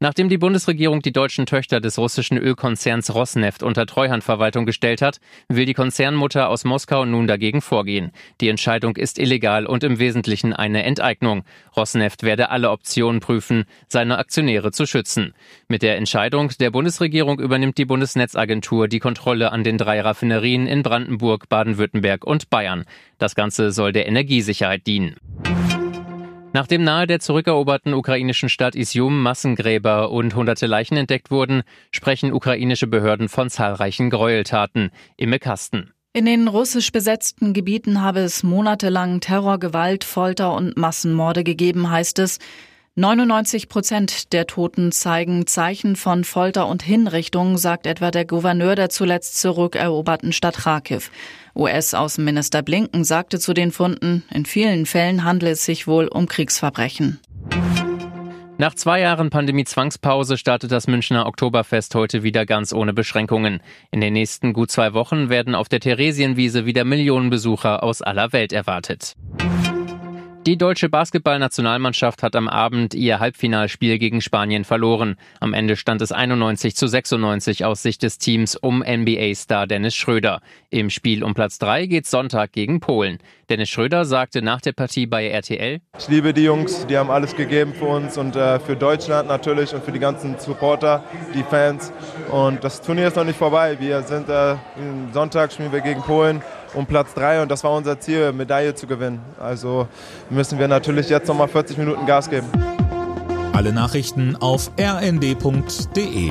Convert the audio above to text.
Nachdem die Bundesregierung die deutschen Töchter des russischen Ölkonzerns Rosneft unter Treuhandverwaltung gestellt hat, will die Konzernmutter aus Moskau nun dagegen vorgehen. Die Entscheidung ist illegal und im Wesentlichen eine Enteignung. Rosneft werde alle Optionen prüfen, seine Aktionäre zu schützen. Mit der Entscheidung der Bundesregierung übernimmt die Bundesnetzagentur die Kontrolle an den drei Raffinerien in Brandenburg, Baden-Württemberg und Bayern. Das Ganze soll der Energiesicherheit dienen. Nachdem nahe der zurückeroberten ukrainischen Stadt Isium Massengräber und hunderte Leichen entdeckt wurden, sprechen ukrainische Behörden von zahlreichen Gräueltaten. Imme Kasten. In den russisch besetzten Gebieten habe es monatelang Terror, Gewalt, Folter und Massenmorde gegeben, heißt es. 99 Prozent der Toten zeigen Zeichen von Folter und Hinrichtung, sagt etwa der Gouverneur der zuletzt zurückeroberten Stadt Kharkiv. US-Außenminister Blinken sagte zu den Funden, in vielen Fällen handle es sich wohl um Kriegsverbrechen. Nach zwei Jahren Pandemie-Zwangspause startet das Münchner Oktoberfest heute wieder ganz ohne Beschränkungen. In den nächsten gut zwei Wochen werden auf der Theresienwiese wieder Millionen Besucher aus aller Welt erwartet. Die deutsche Basketballnationalmannschaft hat am Abend ihr Halbfinalspiel gegen Spanien verloren. Am Ende stand es 91 zu 96 aus Sicht des Teams um NBA-Star Dennis Schröder. Im Spiel um Platz 3 geht Sonntag gegen Polen. Dennis Schröder sagte nach der Partie bei RTL: Ich liebe die Jungs, die haben alles gegeben für uns und äh, für Deutschland natürlich und für die ganzen Supporter, die Fans. Und das Turnier ist noch nicht vorbei. Wir sind äh, Sonntag spielen wir gegen Polen um Platz 3 und das war unser Ziel, Medaille zu gewinnen. Also müssen wir natürlich jetzt nochmal 40 Minuten Gas geben. Alle Nachrichten auf rnd.de